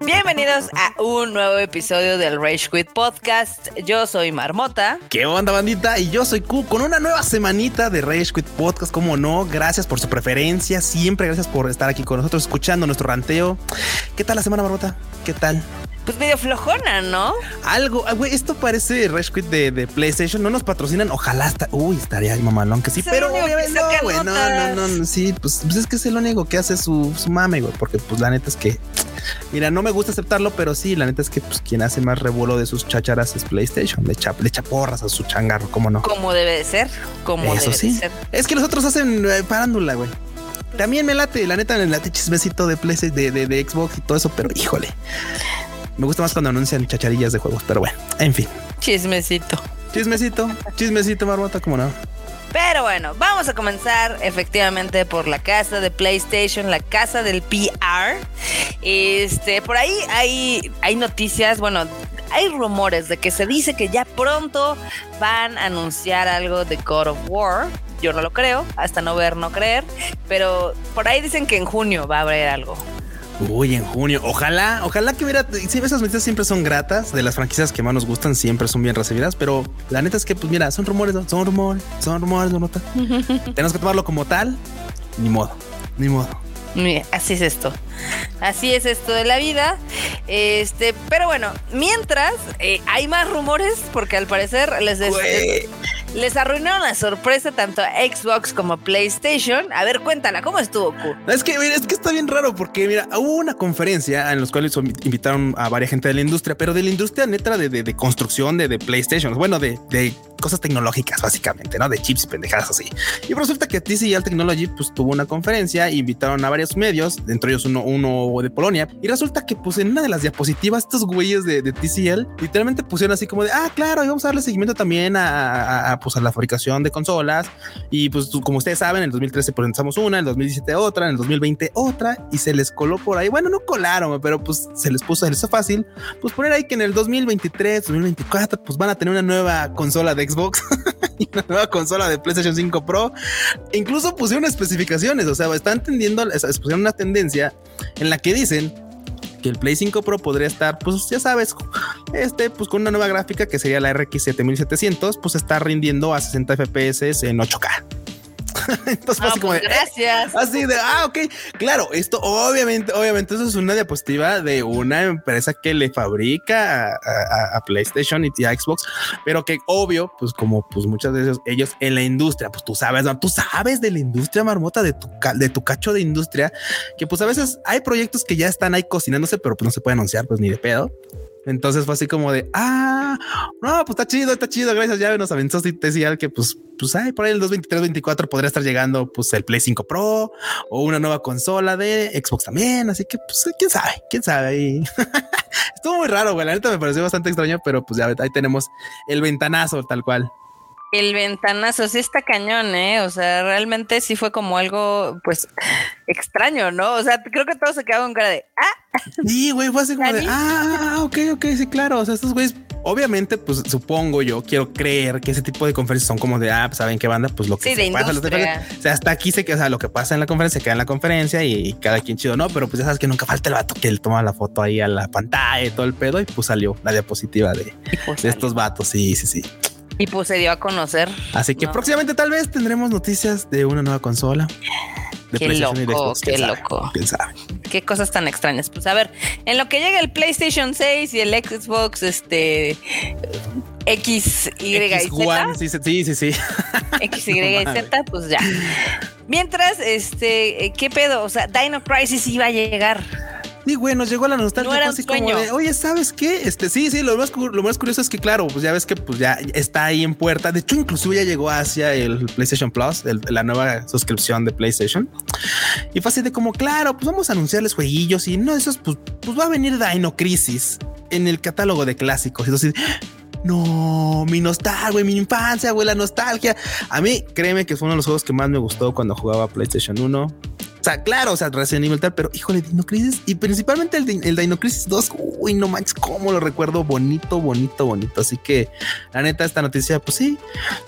Bienvenidos a un nuevo episodio del Rage Quit Podcast. Yo soy Marmota. ¿Qué onda, bandita? Y yo soy Q con una nueva semanita de Rage Quit Podcast. Como no, gracias por su preferencia. Siempre gracias por estar aquí con nosotros, escuchando nuestro ranteo. ¿Qué tal la semana, Marmota? ¿Qué tal? Pues medio flojona, ¿no? Algo, ah, güey, esto parece Rage Quit de, de, PlayStation. No nos patrocinan. Ojalá hasta. Uy, estaría mamalón que sí, pero obviamente no, güey. No, no, no, no, Sí, pues, pues es que es el único que hace su, su mame, güey. Porque, pues la neta es que. Mira, no me gusta aceptarlo, pero sí, la neta es que pues, quien hace más revuelo de sus chácharas es PlayStation. Le echa, le echa porras a su changarro, ¿cómo no? Como debe de ser. Como Eso debe sí. de ser. Es que los otros hacen eh, parándula, güey. También me late, la neta, me late chismecito de PlayStation, de, de, de Xbox y todo eso, pero híjole. Me gusta más cuando anuncian chacharillas de juegos, pero bueno, en fin. Chismecito. Chismecito, chismecito, Marmota, como no. Pero bueno, vamos a comenzar efectivamente por la casa de PlayStation, la casa del PR. Este, por ahí hay, hay noticias, bueno, hay rumores de que se dice que ya pronto van a anunciar algo de God of War. Yo no lo creo, hasta no ver, no creer. Pero por ahí dicen que en junio va a haber algo. Uy, en junio. Ojalá, ojalá que hubiera. Sí, esas noticias siempre son gratas. De las franquicias que más nos gustan, siempre son bien recibidas. Pero la neta es que, pues mira, son rumores, ¿no? son rumores, son rumores, Marmota. Tenemos que tomarlo como tal. Ni modo, ni modo. Mira, Así es esto. Así es esto de la vida. Este, pero bueno, mientras eh, hay más rumores, porque al parecer les, des-. Les arruinaron la sorpresa tanto a Xbox como a PlayStation. A ver, cuéntala, ¿cómo estuvo, Q? Es que, mira, es que está bien raro porque, mira, hubo una conferencia en la cual invitaron a varias gente de la industria, pero de la industria neta de, de- de construcción de, de PlayStation, bueno, de, de cosas tecnológicas, básicamente, ¿no? De chips y pendejadas así. Y resulta que TCL Technology, pues tuvo una conferencia, invitaron a varios medios, entre ellos uno, uno de Polonia, y resulta que, pues en una de las diapositivas, estos güeyes de, de TCL literalmente pusieron así como de, ah, claro, y vamos a darle seguimiento también a, a- a, pues, a la fabricación de consolas. Y pues, como ustedes saben, en el 2013 presentamos una, en el 2017 otra, en el 2020 otra, y se les coló por ahí. Bueno, no colaron, pero pues se les puso, se les hizo fácil, pues poner ahí que en el 2023, 2024, pues van a tener una nueva consola de Xbox y una nueva consola de PlayStation 5 Pro. Incluso pusieron especificaciones, o sea, están tendiendo, pusieron una tendencia en la que dicen que el Play 5 Pro podría estar, pues ya sabes, este, pues con una nueva gráfica que sería la RX 7700, pues está rindiendo a 60 FPS en 8K. Entonces, Ah, como pues de, gracias. Así de, ah, ok. Claro, esto obviamente, obviamente, eso es una diapositiva de una empresa que le fabrica a, a- a PlayStation y a Xbox, pero que obvio, pues como pues muchas veces ellos en la industria, pues tú sabes, ¿no? tú sabes de la industria marmota, de tu, de tu cacho de industria, que pues a veces hay proyectos que ya están ahí cocinándose, pero pues no se puede anunciar, pues ni de pedo. Entonces fue así como de, ah, no, pues está chido, está chido, gracias, ya nos aventó y te decía que pues, pues, ay, por ahí el 2023, 24 podría estar llegando pues el Play 5 Pro o una nueva consola de Xbox también, así que pues, quién sabe, quién sabe. ahí. Estuvo muy raro, güey, la neta me pareció bastante extraño, pero pues ya ahí tenemos el ventanazo tal cual. El ventanazo sí está cañón, ¿eh? O sea, realmente sí fue como algo, pues, extraño, ¿no? O sea, creo que todos se quedaron con cara de, ah, Sí, güey, fue así como de, ah, ok, ok, sí, claro. O sea, estos güeyes, obviamente, pues supongo yo, quiero creer que ese tipo de conferencias son como de, ah, pues, saben qué banda, pues lo que Sí, se pasa. O sea, hasta aquí se queda, o sea, lo que pasa en la conferencia se queda en la conferencia y, cada quien chido, no, pero pues ya sabes que nunca falta el vato que le toma la foto ahí a la pantalla y todo el pedo y pues salió la diapositiva de, pues, de estos vatos. Sí, sí, sí. Y pues se dio a conocer. Así que No. próximamente tal vez tendremos noticias de una nueva consola. De Qué PlayStation y de loco, Xbox, qué sabe, loco. Quién sabe. Qué cosas tan extrañas. Pues a ver, en lo que llega el PlayStation 6 y el Xbox, este X, Y y X1, Z, sí, sí, sí, sí. X, Y y Z, pues ya. Mientras, este, ¿qué pedo? O sea, Dino Crisis iba a llegar. Sí, güey, nos llegó la nostalgia. No era así como de, oye, ¿sabes qué? Este, sí, sí, lo más, lo más curioso es que, claro, pues ya ves que pues ya está ahí en puerta. De hecho, inclusive ya llegó hacia el PlayStation Plus, el- la nueva suscripción de PlayStation. Y fue así de como, claro, pues vamos a anunciarles jueguillos y no, esos, pues, pues va a venir Dino Crisis en el catálogo de clásicos. Y entonces, no, mi nostalgia, güey, mi infancia, güey, la nostalgia. A mí, créeme que fue uno de los juegos que más me gustó cuando jugaba PlayStation 1. O sea, claro, o sea, Resident Evil tal, pero híjole, Dino Crisis y principalmente el, el Dino Crisis 2. Uy, no manches, cómo lo recuerdo bonito, bonito, bonito. Así que la neta, esta noticia, pues sí,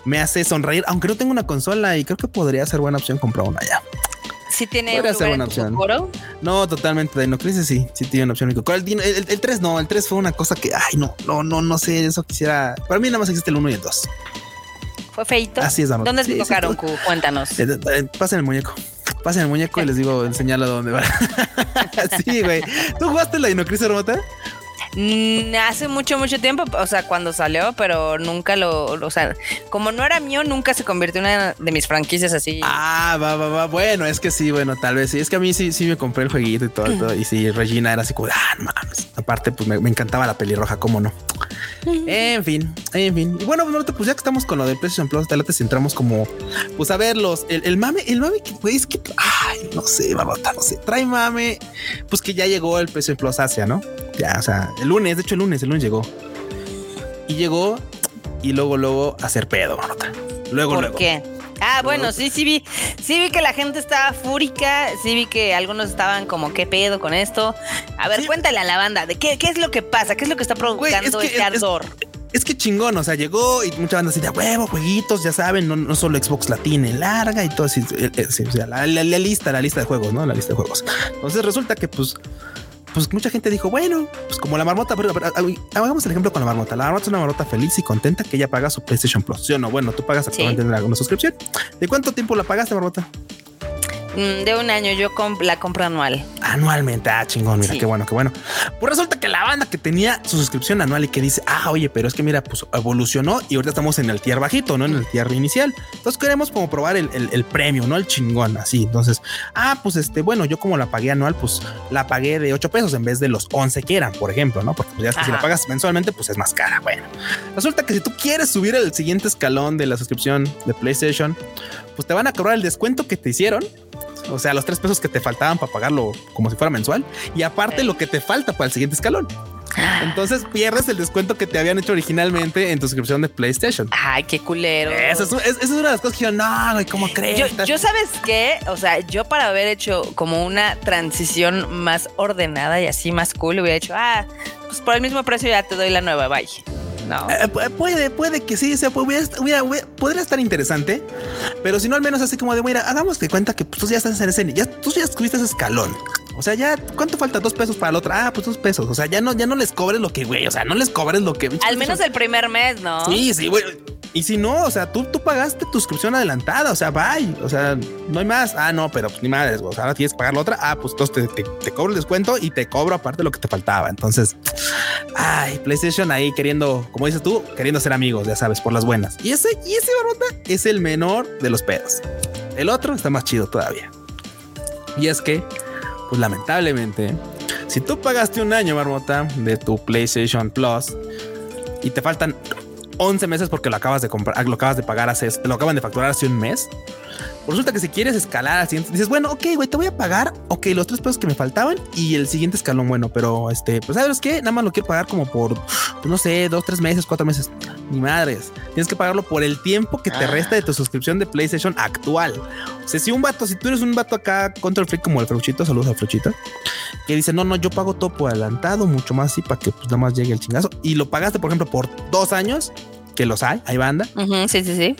me hace sonreír, aunque no tengo una consola y creo que podría ser buena opción comprar una ya. Sí tiene Podría un ser lugar buena en tu opción. coro. No, totalmente. Dino Crisis sí, sí tiene una opción. El, Dino- el, el 3 no, el 3 fue una cosa que, ay, no, no, no, no sé, eso quisiera. Para mí nada más existe el 1 y el 2. Fue feito. Así es, Marmota. ¿Dónde Sí, te sí, tocaron. Q? Cuéntanos. Eh, eh, Pasen el muñeco. Pasen el muñeco y les digo, enseñalo a dónde va. sí, güey. ¿Tú jugaste la Dino Crisis remota? Mm, hace mucho, mucho tiempo, o sea, cuando salió, pero nunca lo, lo- o sea, como no era mío, nunca se convirtió en una de mis franquicias así. Ah, va, va, va. Bueno, es que sí, bueno, tal vez sí. Es que a mí sí, sí me compré el jueguito y todo, todo. Y sí, Regina era así como, ah, no mames. Aparte, pues me, me encantaba la pelirroja, cómo no. En fin, en fin. Y bueno, pues, Marta, pues ya que estamos con lo de PlayStation Plus, tal vez entramos como, pues a ver los, el, el mame, el mame que, güey, es que, ay, no sé, Marmota, no sé, trae mame, pues que ya llegó el PlayStation Plus Asia, ¿no? Ya, o sea, el lunes, de hecho el lunes, el lunes llegó. Y llegó y luego, luego hacer pedo, Marmota. Luego, ¿Por luego. qué? Ah, bueno, sí, sí vi, sí vi que la gente estaba fúrica, sí vi que algunos estaban como, ¿qué pedo con esto? A ver, Sí. cuéntale a la banda, ¿de qué, qué es lo que pasa? ¿Qué es lo que está provocando que este es- es- ardor? Es que chingón, o sea, llegó y mucha banda así de "A huevo, jueguitos, ya saben, no, no solo Xbox la tiene larga y todo así, eh, eh, sí, o sea, la, la- la lista, la lista de juegos, ¿no? La lista de juegos. Entonces resulta que pues, pues mucha gente dijo, bueno, pues como la marmota, pero, pero, hagamos el ejemplo con la marmota. La marmota es una marmota feliz y contenta que ella paga su PlayStation Plus, ¿sí o no? Bueno, tú pagas actualmente una, una suscripción. ¿De cuánto tiempo la pagaste, marmota? Mm, de un año, yo comp- la compro anual. Anualmente, ah, chingón, mira, Sí. qué bueno, qué bueno. Pues resulta que la banda que tenía su suscripción anual y que dice, ah, oye, pero es que mira, pues evolucionó y ahorita estamos en el tier bajito, ¿no? En el tier inicial. Entonces queremos como probar el, el, el premio, ¿no? El chingón, así. Entonces, ah, pues este, bueno, yo como la pagué anual, pues la pagué de 8 pesos en vez de los 11 que eran, por ejemplo, ¿no? Porque pues ya es que si la pagas mensualmente, pues es más cara. Bueno, resulta que si tú quieres subir el siguiente escalón de la suscripción de PlayStation, pues te van a cobrar el descuento que te hicieron. O sea, los tres pesos que te faltaban para pagarlo como si fuera mensual. Y aparte lo que te falta para el siguiente escalón. Entonces pierdes el descuento que te habían hecho originalmente en tu suscripción de PlayStation. Ay, qué culero. Eso es, es- esa es una de las cosas que yo, no, güey, ¿cómo crees? Yo, yo sabes qué, o sea, yo para haber hecho como una transición más ordenada y así más cool, hubiera hecho, ah, pues por el mismo precio ya te doy la nueva, bye. No. Eh, pu- puede, puede que sí, o sea, podría estar interesante, pero si no, al menos así como de, mira, hagamos de cuenta que pues, tú ya estás en ese, ya, tú ya escribiste ese escalón. O sea, ya, ¿cuánto falta? Dos pesos para la otra. Ah, pues dos pesos. O sea, ya no, ya no les cobres lo que, güey. O sea, no les cobres lo que. Al menos el primer mes, ¿no? Sí, sí, güey. Y si no, o sea, tú, tú pagaste tu suscripción adelantada, o sea, bye. O sea, no hay más. Ah, no, pero pues ni madres. O sea, ahora tienes que pagar la otra. Ah, pues entonces te, te, cobro el descuento y te cobro aparte lo que te faltaba. Entonces, ay, PlayStation ahí queriendo, como dices tú, queriendo ser amigos, ya sabes, por las buenas. Y ese, y ese barbota es el menor de los pedos. El otro está más chido todavía. Y es que, pues lamentablemente, si tú pagaste un año, Marmota, de tu PlayStation Plus y te faltan 11 meses porque lo acabas de comprar, lo acabas de pagar hace, lo acaban de facturar hace un mes. Resulta que si quieres escalar al siguiente, dices, bueno, ok, güey, te voy a pagar, ok, los tres pesos que me faltaban y el siguiente escalón, bueno, pero este, pues sabes qué, nada más lo quiero pagar como por, pues, no sé, dos, tres meses, cuatro meses. Ni madres, tienes que pagarlo por el tiempo que te Ah. resta de tu suscripción de PlayStation actual. O sea, si un vato, si tú eres un vato acá contra el freak como el Fruchito, saludos al Fruchito, que dice, no, no, yo pago todo por adelantado, mucho más así para que pues nada más llegue el chingazo. Y lo pagaste, por ejemplo, por dos años, que los hay, hay banda. Ujú, sí, sí, sí.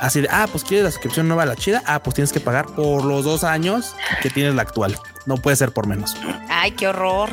Así de, ah, pues quieres la suscripción nueva, la chida. Ah, pues tienes que pagar por los dos años que tienes la actual. No puede ser por menos. Ay, qué horror.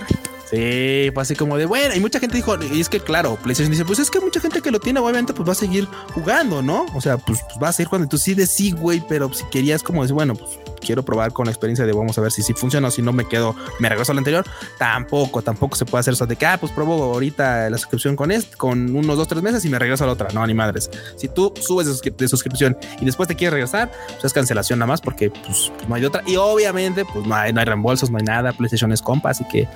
Sí, fue así como de bueno. Y mucha gente dijo, y es que claro, PlayStation dice, pues es que mucha gente que lo tiene, obviamente, pues va a seguir jugando, ¿no? O sea, pues, pues va a seguir jugando. Tú sí de sí, güey, pero si querías como decir, bueno, pues quiero probar con la experiencia de vamos a ver si sí funciona o si no me quedo, me regreso al anterior. Tampoco, tampoco se puede hacer eso de que, ah, pues pruebo ahorita la suscripción con este, con unos dos, tres meses y me regreso a la otra. No, ni madres. Si tú subes de, suscri- de suscripción y después te quieres regresar, pues es cancelación nada más porque pues, no hay otra. Y obviamente, pues no hay, no hay reembolsos, no hay nada. PlayStation es compa, así que,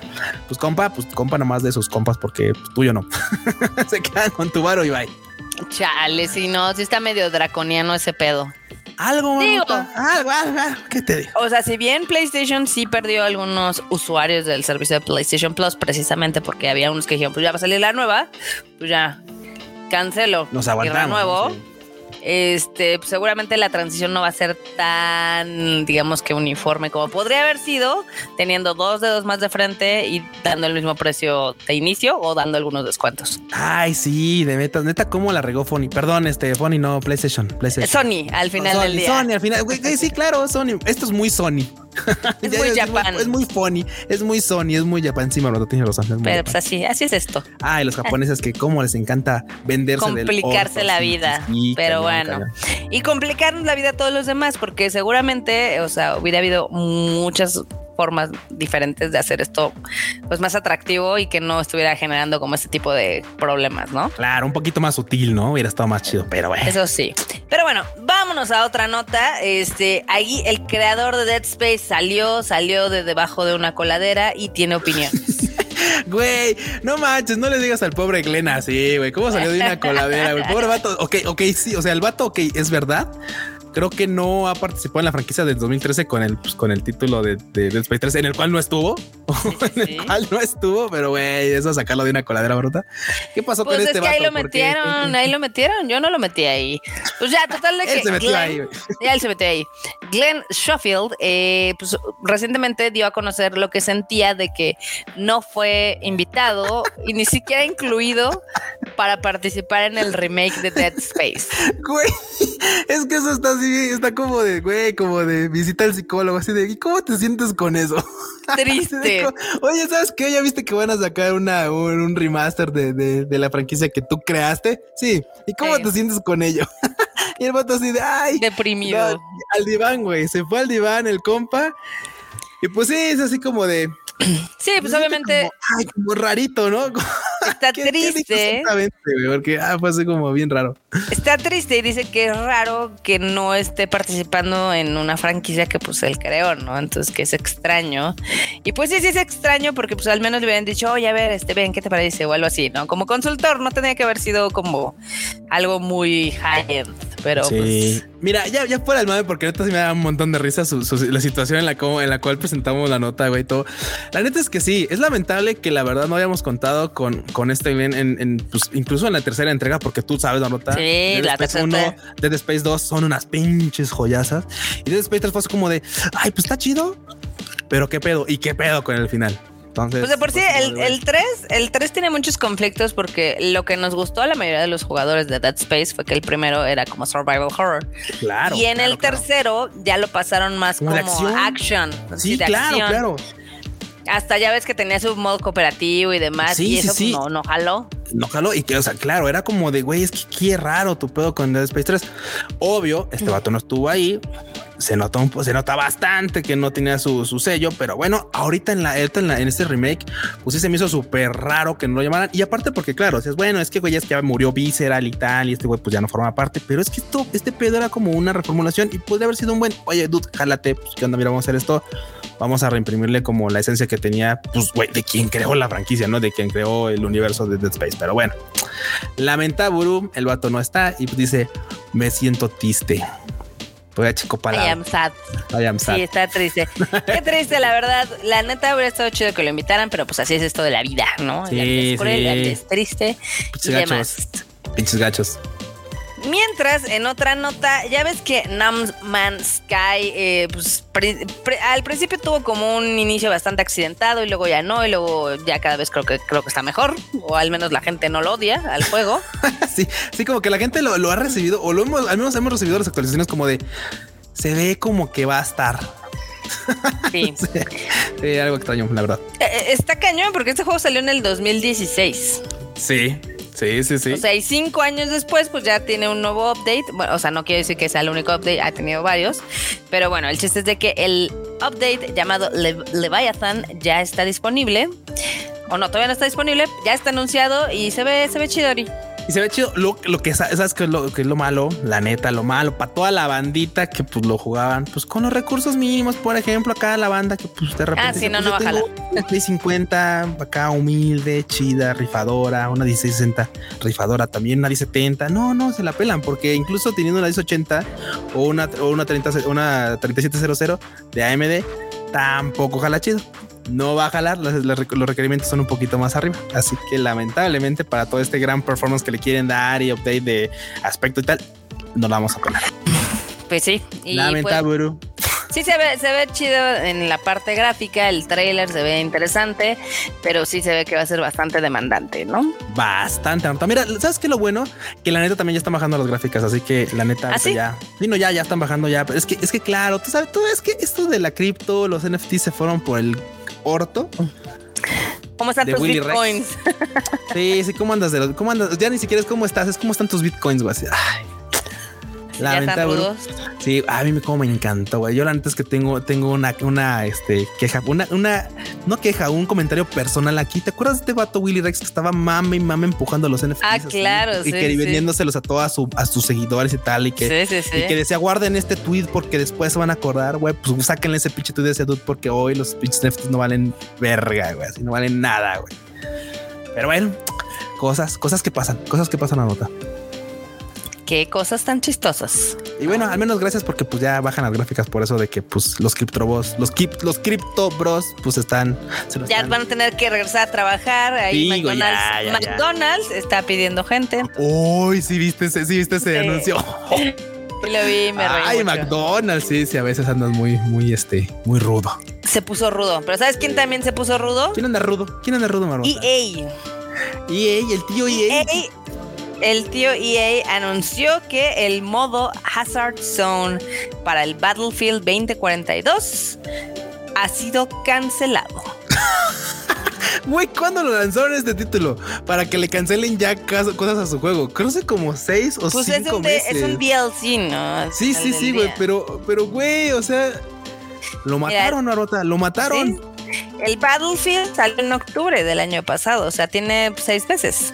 pues compa, pues compa nomás de sus compas porque pues, tuyo no. se quedan con tu varo y bye. Chale, si no, si está medio draconiano ese pedo. Algo, Digo. algo, algo, algo, ¿qué te digo? O sea, si bien PlayStation sí perdió algunos usuarios del servicio de PlayStation Plus, precisamente porque había unos que dijeron, pues ya va a salir la nueva, pues ya cancelo Nos y aguantamos. renuevo. sí. Este, pues, seguramente la transición no va a ser tan, digamos que uniforme como podría haber sido, teniendo dos dedos más de frente y dando el mismo precio de inicio o dando algunos descuentos. Ay, sí, de metas, neta, ¿cómo la regó Sony? Perdón, este, Sony no, PlayStation, PlayStation. Sony, al final del día. Sony, al final, sí, claro, Sony. Esto es muy Sony. Es muy Japan. Es muy funny, es muy Sony, es muy Japan. Sí, no tienes razón. Pero pues así, así es esto. Ah, y los japoneses que cómo les encanta venderse Complicarse la vida. pero bueno. Y complicarnos la vida a todos los demás, porque seguramente, o sea, hubiera habido muchas formas diferentes de hacer esto pues más atractivo y que no estuviera generando como este tipo de problemas, ¿no? Claro, un poquito más sutil, ¿no? Hubiera estado más chido, pero bueno. Eso sí. Pero bueno, vámonos a otra nota. Este, ahí el creador de Dead Space salió, salió de debajo de una coladera y tiene opinión. Güey, no manches, no le digas al pobre Glenn así, güey. ¿Cómo salió de una coladera, güey? Pobre vato. Ok, ok, sí. O sea, el vato, ok, es verdad creo que no ha participado en la franquicia del 2013 con el, pues, con el título de, de Dead Space 3, en el cual no estuvo, en el cual no estuvo, pero güey, eso sacarlo de una coladera bruta. ¿Qué pasó pues con este es que Ahí lo metieron, ahí lo metieron, yo no lo metí ahí. Pues ya, total de que. él se metió ahí, Ya él se metió ahí. Glenn Schofield, eh, pues recientemente dio a conocer lo que sentía de que no fue invitado y ni siquiera incluido para participar en el remake de Dead Space. Güey, es que eso está así, está como de, güey, como de visita al psicólogo, así de, ¿y cómo te sientes con eso? Triste. Oye, ¿sabes qué? ¿Ya viste que van a sacar una, un, remaster de, de, la franquicia que tú creaste? Sí. ¿Y cómo te sientes con ello? y el vato así de, ay. Deprimido. al diván, güey. Se fue al diván el compa. Y pues sí, es así como de, Sí, pues obviamente. Como, ay, como rarito, ¿no? Está triste. exactamente, porque ah, fue así como bien raro. Está triste y dice que es raro que no esté participando en una franquicia que pues él creó, ¿no? Entonces que es extraño. Y pues sí, sí es extraño porque pues al menos le hubieran dicho, oye, a ver, este, ven, ¿qué te parece? O algo así, ¿no? Como consultor no tenía que haber sido como algo muy high-end, pero sí. Pues, Mira, ya, ya fuera el mame, porque ahorita sí me da un montón de risa la situación en la, en la cual presentamos la nota, güey, todo. La neta es que sí, es lamentable que la verdad no hayamos contado con, con este bien en, pues, incluso en la tercera entrega, porque tú sabes la nota. Sí, la tercera. 1, Dead Space 2 son unas pinches joyasas. Y Dead Space 3 fue como de, ay, pues está chido, pero qué pedo, y qué pedo con el final pues de por sí, pues, el, el, 3, el 3 tiene muchos conflictos porque lo que nos gustó a la mayoría de los jugadores de Dead Space fue que el primero era como survival horror. Claro. Y en el tercero ya lo pasaron más como, action. Sí, claro, claro. Hasta ya ves que tenía su modo cooperativo y demás. Sí, y eso sí, no, no jaló. No jaló. Y que, o sea, claro, era como de güey, es que qué raro tu pedo con Dead Space 3. Obvio, este vato no estuvo ahí se nota, un, se nota bastante que no tenía su, sello, pero bueno, ahorita en la, en, en este remake, pues sí se me hizo súper raro que no lo llamaran. Y aparte, porque claro, es bueno, es que güey, es que ya murió Visceral y tal, y este güey pues ya no forma parte, pero es que esto, este pedo era como una reformulación y puede haber sido un buen, oye, dude, jálate, pues qué onda, mira, vamos a hacer esto, vamos a reimprimirle como la esencia que tenía, pues güey, de quien creó la franquicia, ¿no? De quien creó el universo de Dead Space, pero bueno, lamenta Buru, el vato no está y dice, me siento triste. Voy a chico I am sad. I am sad. Sí, está triste. Qué triste, la verdad. La neta hubiera estado chido que lo invitaran, pero pues así es esto de la vida, ¿no? Sí, el es es triste Pinches y demás. Pinches gachos. Mientras, en otra nota, ya ves que Nam Man Sky, eh, pues al principio tuvo como un inicio bastante accidentado y luego ya no, y luego ya cada vez creo que creo que está mejor, o al menos la gente no lo odia al juego. sí, sí, como que la gente lo, ha recibido, o lo hemos, al menos hemos recibido las actualizaciones como de se ve como que va a estar. Sí. sí, algo extraño, la verdad. Eh, eh, está cañón porque este juego salió en el 2016. Sí, Sí, sí, sí. O sea, y cinco años después, pues ya tiene un nuevo update. Bueno, o sea, no quiero decir que sea el único update, ha tenido varios. Pero bueno, el chiste es de que el update llamado Leviathan ya está disponible. O no, todavía no está disponible, ya está anunciado y se ve, se ve chidori. Y se ve chido. Lo, lo que sabes que es lo, que es lo malo, la neta, lo malo para toda la bandita que pues lo jugaban, pues con los recursos mínimos, por ejemplo, acá la banda que pues de repente. Ah, sí, no, pues, no, baja 50, acá humilde, chida, rifadora, una 1660 rifadora también, una 1070. No, no, se la pelan porque incluso teniendo una 1080 o una, o una, 30, una 3700 de AMD, tampoco jala chido no va a jalar, los, requerimientos son un poquito más arriba. Así que lamentablemente para todo este gran performance que le quieren dar y update de aspecto y tal, no la vamos a poner. Pues sí. Y Lamentable. Pues, sí se ve, se ve chido en la parte gráfica, el trailer se ve interesante, pero sí se ve que va a ser bastante demandante, ¿no? Bastante. Mira, ¿sabes qué lo bueno? Que la neta también ya están bajando las gráficas, así que la neta ¿Ah, ya. Sí, no, ya, ya están bajando ya. Pero es que, es que claro, tú sabes, tú ves que esto de la cripto, los NFTs se fueron por el orto. ¿Cómo están tus bitcoins? Sí, sí, ¿cómo andas? De ¿Cómo andas? Ya ni siquiera es cómo estás, es cómo están tus bitcoins, güey. Ay. La venta, Sí, a mí me como me encantó, güey. Yo la neta es que tengo, tengo una, una este, queja, una, una, no queja, un comentario personal aquí. ¿Te acuerdas de este vato Willy Rex que estaba mame y mame empujando a los NFTs? Ah, claro, Y que vendiéndoselos a todos su, a sus seguidores y tal. Y que, y que decía, guarden este tweet porque después se van a acordar, güey. Pues sáquenle ese pinche tweet de ese dude porque hoy los pinches NFTs no valen verga, güey. Así no valen nada, güey. Pero bueno, cosas, cosas que pasan, cosas que pasan a nota. Qué cosas tan chistosas. Y bueno, al menos gracias porque pues ya bajan las gráficas por eso de que pues los criptobros, los los cripto bros pues están ya van a tener que regresar a trabajar. Ahí McDonald's, McDonald's está pidiendo gente. Uy, sí viste ese, sí viste ese anuncio. Sí lo vi, me reí Ay, McDonald's, sí, sí, a veces andas muy, muy, este, muy rudo. Se puso rudo. Pero ¿sabes quién también se puso rudo? ¿Quién anda rudo? ¿Quién anda rudo, Marmota? EA. EA, el tío EA. EA el tío EA anunció que el modo Hazard Zone para el Battlefield 2042 ha sido cancelado. Güey, ¿cuándo lo lanzaron este título? Para que le cancelen ya cosas a su juego. Creo que como seis o pues cinco es meses. Es un DLC, ¿no? Sí, sí, sí, güey. Pero, pero, güey, o sea, lo mataron, Narota, lo mataron. El Battlefield salió en octubre del año pasado, o sea, tiene seis meses.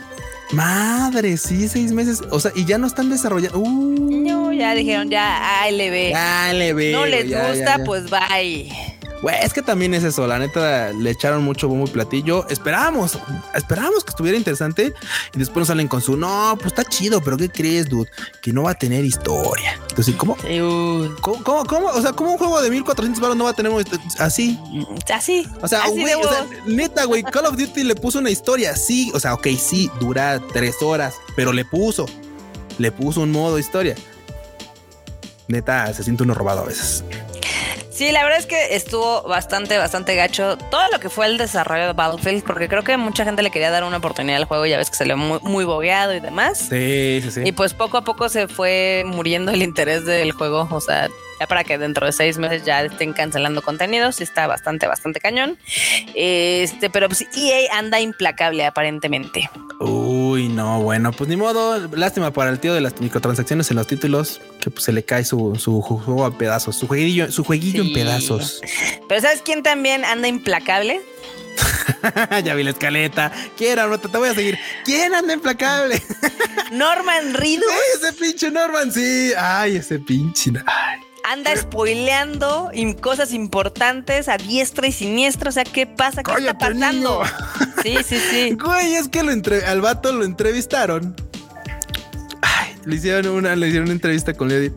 Madre, sí, seis meses. O sea, y ya no están desarrollando. Uh. No, ya dijeron, ya, ve. Ya le ve. No les gusta, pues bye. Güey, es que también es eso, la neta le echaron mucho bombo y platillo. Esperábamos, esperábamos que estuviera interesante y después nos salen con su no, pues está chido, pero ¿qué crees, dude? Que no va a tener historia. Entonces, ¿cómo? ¿Cómo, cómo, O sea, ¿cómo un juego de 1400 baros no va a tener así? Así. O sea, güey, o sea, neta, güey, Call of Duty le puso una historia, sí, o sea, ok, sí, dura tres horas, pero le puso, le puso un modo historia. Neta, se siente uno robado a veces. Sí, la verdad es que estuvo bastante, bastante gacho todo lo que fue el desarrollo de Battlefield, porque creo que mucha gente le quería dar una oportunidad al juego, ya ves que salió muy, muy bogueado y demás. Sí, sí, sí. Y pues poco a poco se fue muriendo el interés del juego, o sea, ya para que dentro de seis meses ya estén cancelando contenidos, y está bastante, bastante cañón. Este, pero pues EA anda implacable aparentemente. Uy, no, bueno, pues ni modo, lástima para el tío de las microtransacciones en los títulos, que pues se le cae su, su juego a pedazos, su jueguillo, su jueguillo en pedazos. Pero ¿sabes quién también anda implacable? ya vi la escaleta. ¿Quién, no te voy a seguir. ¿Quién anda implacable? Norman Reedus. ese pinche Norman, sí. Ay, ese pinche. Ay anda spoileando cosas importantes a diestra y siniestra. O sea, ¿qué pasa? ¿Qué está pasando? Sí, sí, sí. Güey, es que lo entre al vato lo entrevistaron. Ay, le hicieron una, le hicieron una entrevista con Edith.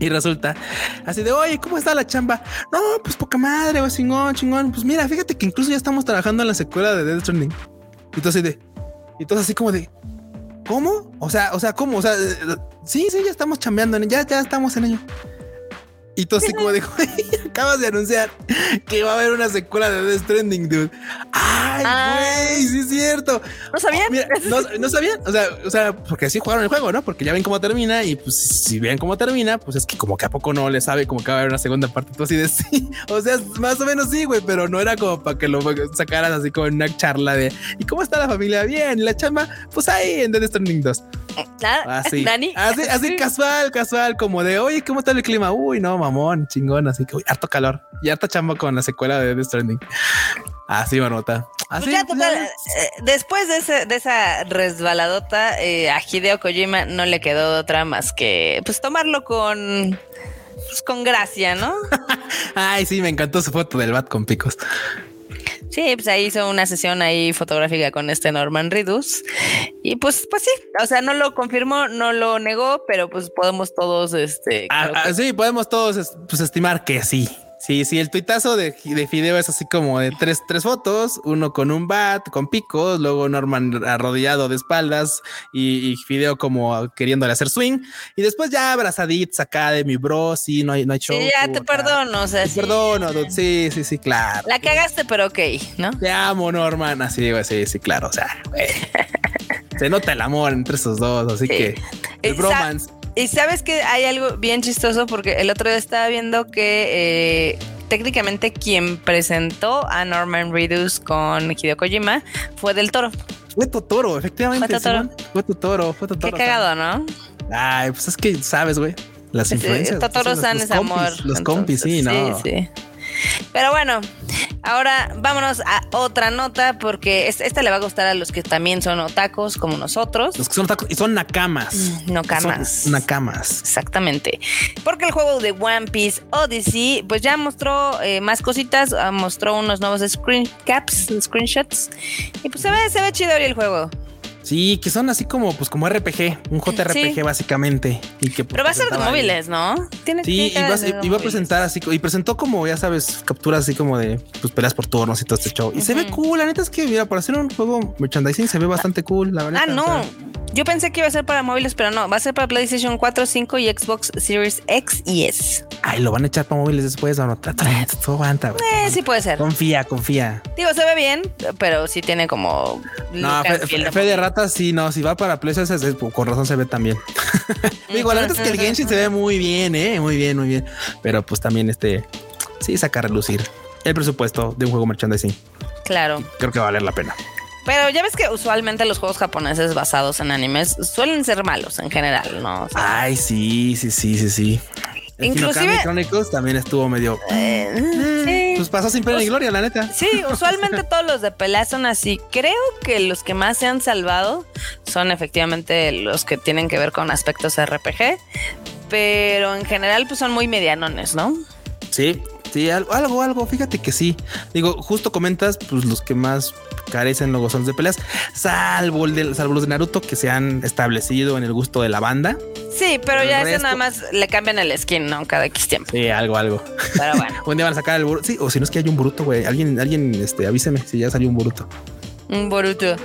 Y resulta así de, oye, ¿cómo está la chamba? No, pues poca madre, chingón, chingón. Pues mira, fíjate que incluso ya estamos trabajando en la secuela de Death Stranding. Y todo así de, y todo así como de, ¿cómo? O sea, o sea, ¿cómo? O sea, sí, sí, ya estamos chambeando, ya, ya estamos en ello. Y tú así como dijo, acabas de anunciar que va a haber una secuela de Death Stranding, dude. Ay, ah. güey, sí es cierto. ¿No sabían? no, sabían. O sea, o sea, porque así jugaron el juego, ¿no? Porque ya ven cómo termina y pues si ven cómo termina, pues es que como que a poco no le sabe como que va a haber una segunda parte. Tú así de sí. O sea, más o menos sí, güey, pero no era como para que lo sacaras así como en una charla de ¿y cómo está la familia? Bien, la chamba, pues ahí en Death Stranding 2. Así, Dani. Así, así casual, casual, como de oye, ¿cómo está el clima? Uy, no, mamón, chingón. Así que, uy, harto calor. Y harta chamba con la secuela de The Stranding. Así, manota. Así. Pues pues eh, después de, de, esa resbaladota, eh, a Hideo Kojima no le quedó otra más que pues tomarlo con. Pues, con gracia, ¿no? Ay, sí, me encantó su foto del bat con picos. Sí, pues ahí hizo una sesión ahí fotográfica con este Norman Ridus. Y pues, pues sí, o sea, no lo confirmó, no lo negó, pero pues podemos todos, este. Ah, ah, sí, podemos todos pues, estimar que sí. Sí, sí, el tuitazo de, de Fideo es así como de tres, tres fotos, uno con un bat, con picos, luego Norman arrodillado de espaldas y, Fideo como queriéndole hacer swing. Y después ya abrazaditos acá de mi bro, sí, no hay, no hay show. Sí, ya te perdono, o sea, sí. Perdono, sí, sí, sí, claro. La cagaste, pero ok, ¿no? Te amo, Norman, así, güey, sí, sí, claro, o sea, se nota el amor entre esos dos, así que el bromance. Y sabes que hay algo bien chistoso porque el otro día estaba viendo que eh, técnicamente quien presentó a Norman Reedus con Hideo Kojima fue del Toro. Fue Totoro, efectivamente. Fue Totoro. Fue Totoro, fue Totoro. Qué cagado, ¿no? Ay, pues es que sabes, güey. Las influencias. Totoro San es amor. Los compis, sí, ¿no? Sí, sí. Pero bueno, ahora vámonos a otra nota porque esta le va a gustar a los que también son otacos como nosotros. Los que son otacos y son nakamas. Mm, no camas. nakamas. Exactamente. Porque el juego de One Piece Odyssey pues ya mostró eh, más cositas, ah, mostró unos nuevos screen caps, screenshots y pues se ve, se ve chido el juego. Sí, que son así como, pues como RPG, un JRPG básicamente. Y que, pues, Pero va a ser de móviles, ¿no? ¿Tiene sí, iba, a presentar así, y presentó como, ya sabes, capturas así como de pues peleas por turnos y todo este show. Y se ve cool, la neta es que, mira, para hacer un juego merchandising se ve bastante cool, la verdad. Ah, no. Yo pensé que iba a ser para móviles, pero no, va a ser para PlayStation 4, 5 y Xbox Series X y S. Ay, lo van a echar para móviles después, o no, todo aguanta. Eh, sí puede ser. Confía, confía. Digo, se ve bien, pero sí tiene como... No, fe, de rata, sí, no, si va para PlayStation, con razón se ve también. Digo, la verdad es que el Genshin se ve muy bien, eh, muy bien, muy bien. Pero pues también este, sí, saca a relucir el presupuesto de un juego merchandising. Claro. Creo que va a valer la pena. Pero ya ves que usualmente los juegos japoneses basados en animes suelen ser malos en general, ¿no? Ay, sí, sí, sí, sí, sí. Inclusive Chronicles también estuvo medio. Eh, Pues pasó sin pena ni gloria, la neta. Sí, usualmente todos los de pelea son así. Creo que los que más se han salvado son efectivamente los que tienen que ver con aspectos RPG, pero en general pues son muy medianones, ¿no? Sí, Sí, algo, algo, fíjate que sí. Digo, justo comentas, pues los que más carecen luego son de peleas, salvo, el de, salvo los de Naruto que se han establecido en el gusto de la banda. Sí, pero, ya ese nada más le cambian el skin, ¿no? Cada X tiempo. Sí, algo, algo. Pero bueno. un día van a sacar el Boruto. Sí, o si no es que hay un Boruto, güey. Alguien, alguien, este, avíseme si ya salió un Boruto. Un Boruto.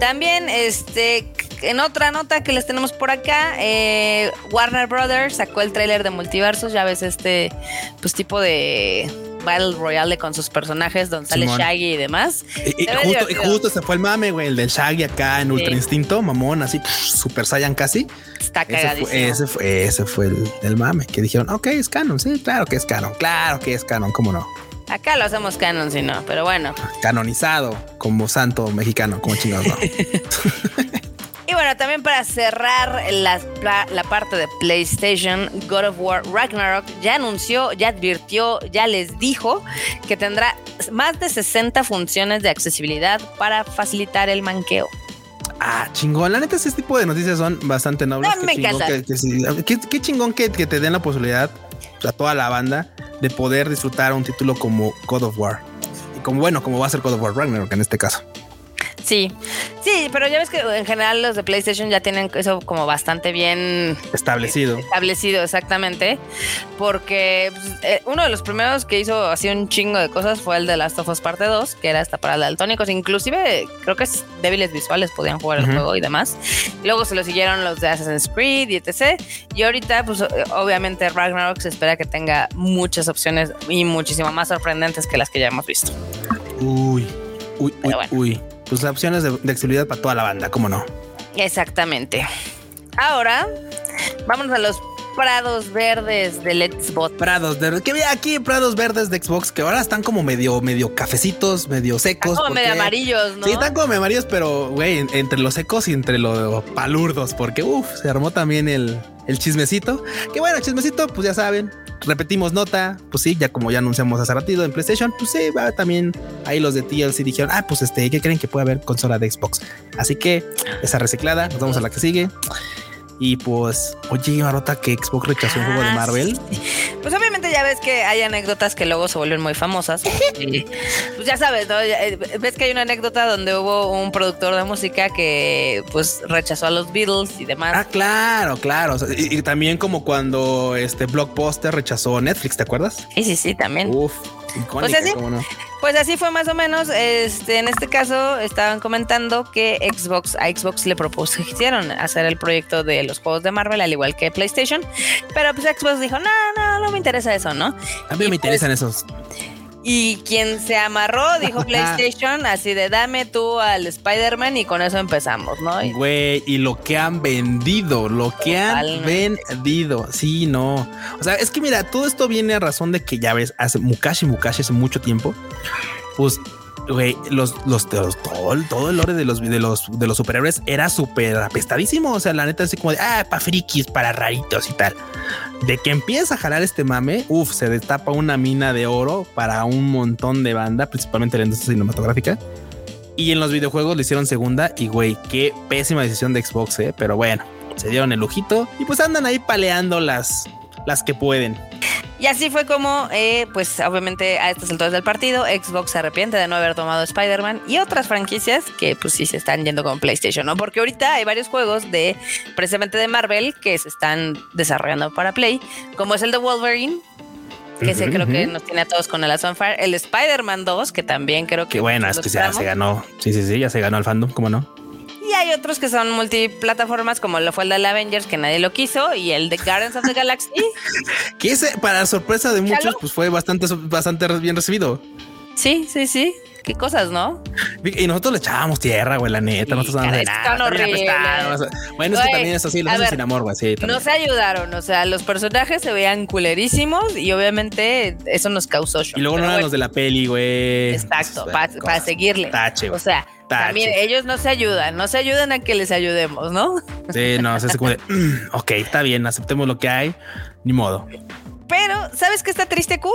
También, este, en otra nota que les tenemos por acá, eh, Warner Brothers sacó el tráiler de Multiversos, ya ves este pues tipo de Battle Royale con sus personajes donde sale Shaggy y demás. Y, justo, se fue el mame, güey, el del Shaggy acá en Ultra Instinto, mamón, así Super Saiyan casi. Está cagadísimo. Ese fue, ese fue, el, mame que dijeron, ok, es canon, sí, claro que es canon, claro que es canon, cómo no. Acá lo hacemos canon, si no, pero bueno. Canonizado como santo mexicano, como chingados. No. Y bueno, también para cerrar la, parte de PlayStation, God of War Ragnarok ya anunció, ya advirtió, ya les dijo que tendrá más de 60 funciones de accesibilidad para facilitar el manqueo. Ah, chingón. La neta, ese tipo de noticias son bastante nobles. No, me qué, chingón que, te den la posibilidad a toda la banda de poder disfrutar un título como God of War. Y como bueno, como va a ser God of War Ragnarok en este caso. Sí, sí, pero ya ves que en general los de PlayStation ya tienen eso como bastante bien establecido. Establecido, exactamente. Porque pues, eh, uno de los primeros que hizo así un chingo de cosas fue el de Last of Us Parte 2, que era hasta para daltónicos. Inclusive creo que débiles visuales podían jugar el juego y demás. Luego se lo siguieron los de Assassin's Creed y etc. Y ahorita, pues obviamente Ragnarok se espera que tenga muchas opciones y muchísimo más sorprendentes que las que ya hemos visto. Uy, uy, uy, uy pues opciones de, de accesibilidad para toda la banda, ¿cómo no? Exactamente. Ahora, vamos a los prados verdes del Xbox. Prados verdes. Que ve aquí prados verdes de Xbox que ahora están como medio, medio cafecitos, medio secos. Están como medio amarillos, ¿no? Sí, están como medio amarillos, pero güey, entre los secos y entre los palurdos, porque uff, se armó también el, el chismecito. Que bueno, chismecito, pues ya saben, repetimos nota, pues sí, ya como ya anunciamos hace ratito en PlayStation, pues sí, va también ahí los de TLC dijeron, ah, pues este, ¿qué creen que puede haber consola de Xbox? Así que esa reciclada, nos vamos a la que sigue. Y pues, oye, Marota, que Xbox rechazó un juego de ah, Marvel. Pues obviamente ya ves que hay anécdotas que luego se vuelven muy famosas. pues ya sabes, ¿no? Eh, ves que hay una anécdota donde hubo un productor de música que pues rechazó a los Beatles y demás. Ah, claro, claro. y, también como cuando este Blockbuster rechazó Netflix, ¿te acuerdas? Sí, sí, sí, también. Uf, pues así, pues así fue más o menos. Este, en este caso estaban comentando que Xbox a Xbox le propusieron hacer el proyecto de los juegos de Marvel al igual que PlayStation, pero pues Xbox dijo no, no, no me interesa eso, ¿no? A mí me interesan pues esos. Y quien se amarró, dijo PlayStation, así de dame tú al Spider-Man y con eso empezamos, ¿no? Güey, y lo que han vendido, lo que han vendido. Sí, no. O sea, es que mira, todo esto viene a razón de que ya ves, hace Mukashi Mukashi hace mucho tiempo, pues güey, los, los, todo, todo el lore de los, de los, de los superhéroes era súper apestadísimo. O sea, la neta, así como de, ah, para frikis, para raritos y tal. De que empieza a jalar este mame, uff, se destapa una mina de oro para un montón de banda, principalmente la industria cinematográfica. Y en los videojuegos le hicieron segunda y güey, qué pésima decisión de Xbox, eh. Pero bueno, se dieron el lujito y pues andan ahí paleando las, las que pueden. Y así fue como, eh, pues obviamente a estas alturas del partido, Xbox se arrepiente de no haber tomado Spider-Man y otras franquicias que pues sí se están yendo con PlayStation, ¿no? Porque ahorita hay varios juegos de, precisamente de Marvel, que se están desarrollando para Play, como es el de Wolverine, que se creo que nos tiene a todos con el Fire, el Spider-Man 2, que también creo que... Qué buena, es que ya se ganó, sí, sí, sí, ya se ganó el fandom, ¿cómo no? Y hay otros que son multiplataformas, como lo fue el de Avengers, que nadie lo quiso, y el de Guardians of the Galaxy. que ese, para sorpresa de muchos, pues fue bastante, bastante bien recibido. Sí, sí, sí. Qué cosas, ¿no? Y nosotros le echábamos tierra, güey, la neta. nosotros no nada. Bueno, es que también es así, lo hacen sin amor, güey. Sí, no se ayudaron. O sea, los personajes se veían culerísimos y obviamente eso nos causó shock. Y luego no eran los de la peli, güey. Exacto, para seguirle. Tache, O sea, también ellos no se ayudan, no se ayudan a que les ayudemos, ¿no? Sí, no, es como de, mm, ok, está bien, aceptemos lo que hay, ni modo. Pero, ¿sabes qué está triste, Q?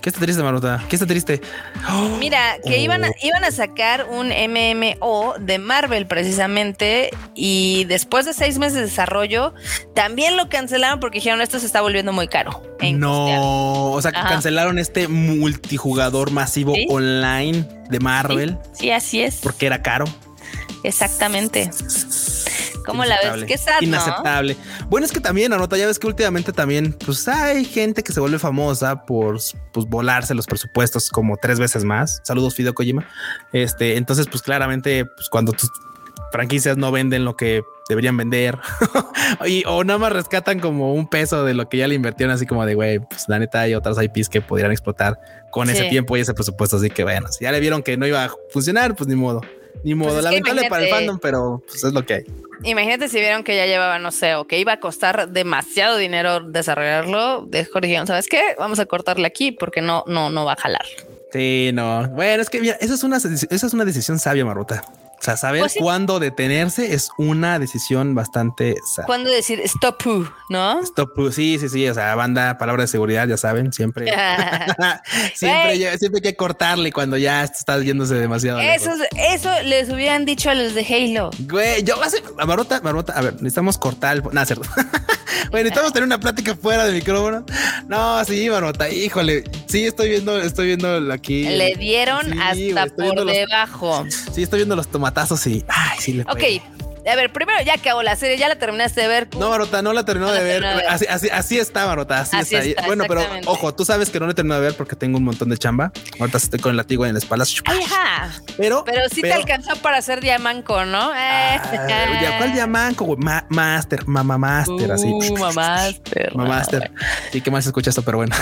¿Qué está triste, Marota? ¿Qué está triste? Mira, que iban, a, oh. iban a sacar un MMO de Marvel precisamente y después de seis meses de desarrollo también lo cancelaron porque dijeron esto se está volviendo muy caro. No, o sea, que cancelaron este multijugador masivo online de Marvel. sí, así es. Porque era caro. Exactamente. ¿Cómo la ves? Qué sad, Inaceptable. Bueno, es que también, Anota, ya ves que últimamente también, pues hay gente que se vuelve famosa por pues, volarse los presupuestos como tres veces más. Saludos, Fideo Kojima. Este, entonces, pues claramente, pues cuando tus franquicias no venden lo que deberían vender y, o nada más rescatan como un peso de lo que ya le invirtieron, así como de güey, pues la neta hay otras IPs que podrían explotar con ese tiempo y ese presupuesto. Así que bueno, si ya le vieron que no iba a funcionar, pues ni modo. Ni modo, pues lamentable para el fandom, pero pues es lo que hay. Imagínate si vieron que ya llevaba, no sé, o que iba a costar demasiado dinero desarrollarlo, de dijeron, ¿sabes qué? Vamos a cortarle aquí porque no, no, no va a jalar. Sí, no. Bueno, es que mira, esa es una, esa es una decisión sabia, Maruta. O sea, saber pues cuándo detenerse es una decisión bastante. ¿Cuándo decir stop, no? Stop, sí, sí, sí. O sea, banda, palabra de seguridad, ya saben, siempre. siempre, siempre hay que cortarle cuando ya está yéndose demasiado. Eso, eso les hubieran dicho a los de Halo. Güey, yo hace. Marota, Marota, a ver, necesitamos cortar el. No, cierto. Güey, necesitamos tener una plática fuera de micrófono. No, sí, Marota, híjole. Sí, estoy viendo, estoy viendo aquí. Le dieron hasta por debajo. sí, estoy viendo los tomates matazos y. Ay, sí le Ok. A ver, primero ya acabó la serie, ya la terminaste de ver. No, Marota, no la terminó de, ver. Así, así, así, está, Marota. Así, está. Bueno, pero ojo, tú sabes que no la terminó de ver porque tengo un montón de chamba. Ahorita estoy con el latigo en la espalda. Ajá. Pero, pero sí te alcanzó para ser diamanco, ¿no? Ah, ¿Cuál diamanco? master, mamá master, así. Uh, mamá master. Mamá master. Sí, qué más escucha esto, pero bueno.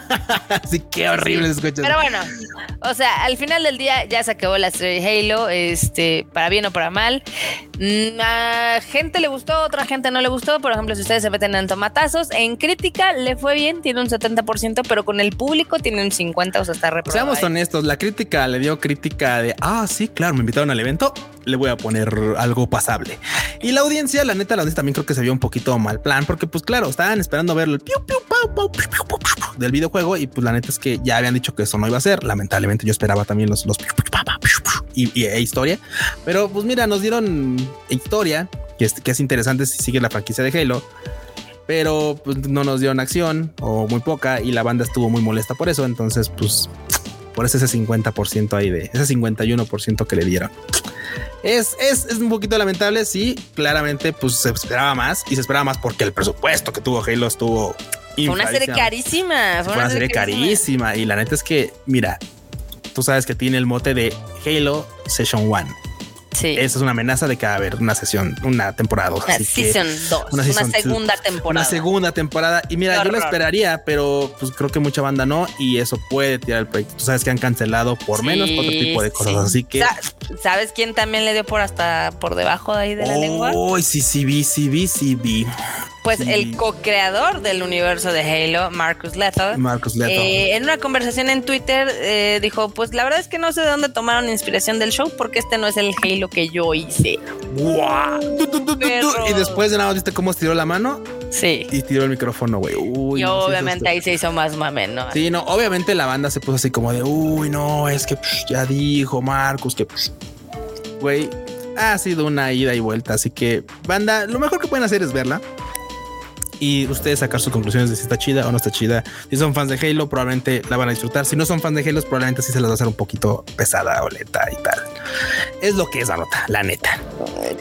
así que horrible se escucha. Pero bueno, o sea, al final del día ya se acabó la serie Halo, este, para bien o para mal. Mm, a gente le gustó, otra gente no le gustó. Por ejemplo, si ustedes se meten en tomatazos, en crítica le fue bien, tiene un 70%, pero con el público tiene un 50%, o sea, está reprobado. Seamos honestos, la crítica le dio crítica de, ah, sí, claro, me invitaron al evento, le voy a poner algo pasable. Y la audiencia, la neta, la audiencia también creo que se vio un poquito mal plan, porque pues claro, estaban esperando ver el piu, piu, del videojuego y pues la neta es que ya habían dicho que eso no iba a ser. Lamentablemente yo esperaba también los, los y, e historia, pero pues mira, nos dieron historia que es, que es interesante si sigue la franquicia de Halo. pero pues, no nos dieron acción o muy poca y la banda estuvo muy molesta por eso. Entonces, pues por eso ese 50% ahí de ese 51% que le dieron. Es, es, es, un poquito lamentable. Sí, claramente, pues se esperaba más y se esperaba más porque el presupuesto que tuvo Halo estuvo. Fue una serie carísima. Fue, una, serie carísima. Y la neta es que, mira, tú sabes que tiene el mote de Halo Session One. Sí. Esa es una amenaza de que va a haber una sesión, una temporada Una season 2, una, segunda temporada. Una segunda temporada. Y mira, yo lo esperaría, pero pues creo que mucha banda no. Y eso puede tirar el proyecto. Tú sabes que han cancelado por menos otro tipo de cosas. Así que. ¿Sabes quién también le dio por hasta por debajo de ahí de la lengua? Uy, sí, sí, vi, sí, vi, sí, vi. Pues el co-creador del universo de Halo, Marcus Lethal, Marcus Lethal. Eh, en una conversación en Twitter eh, dijo, pues la verdad es que no sé de dónde tomaron inspiración del show porque este no es el Halo que yo hice. Y después de nada, ¿viste cómo estiró la mano? Sí. Y tiró el micrófono, güey. y obviamente ahí se hizo más mame, ¿no? Sí, no, obviamente la banda se puso así como de, uy, no, es que ya dijo Marcus que, güey, ha sido una ida y vuelta. Así que, banda, lo mejor que pueden hacer es verla y ustedes sacar sus conclusiones de si está chida o no está chida. Si son fans de Halo, probablemente la van a disfrutar. Si no son fans de Halo, probablemente sí se las va a hacer un poquito pesada o lenta y tal. Es lo que es la nota, la neta.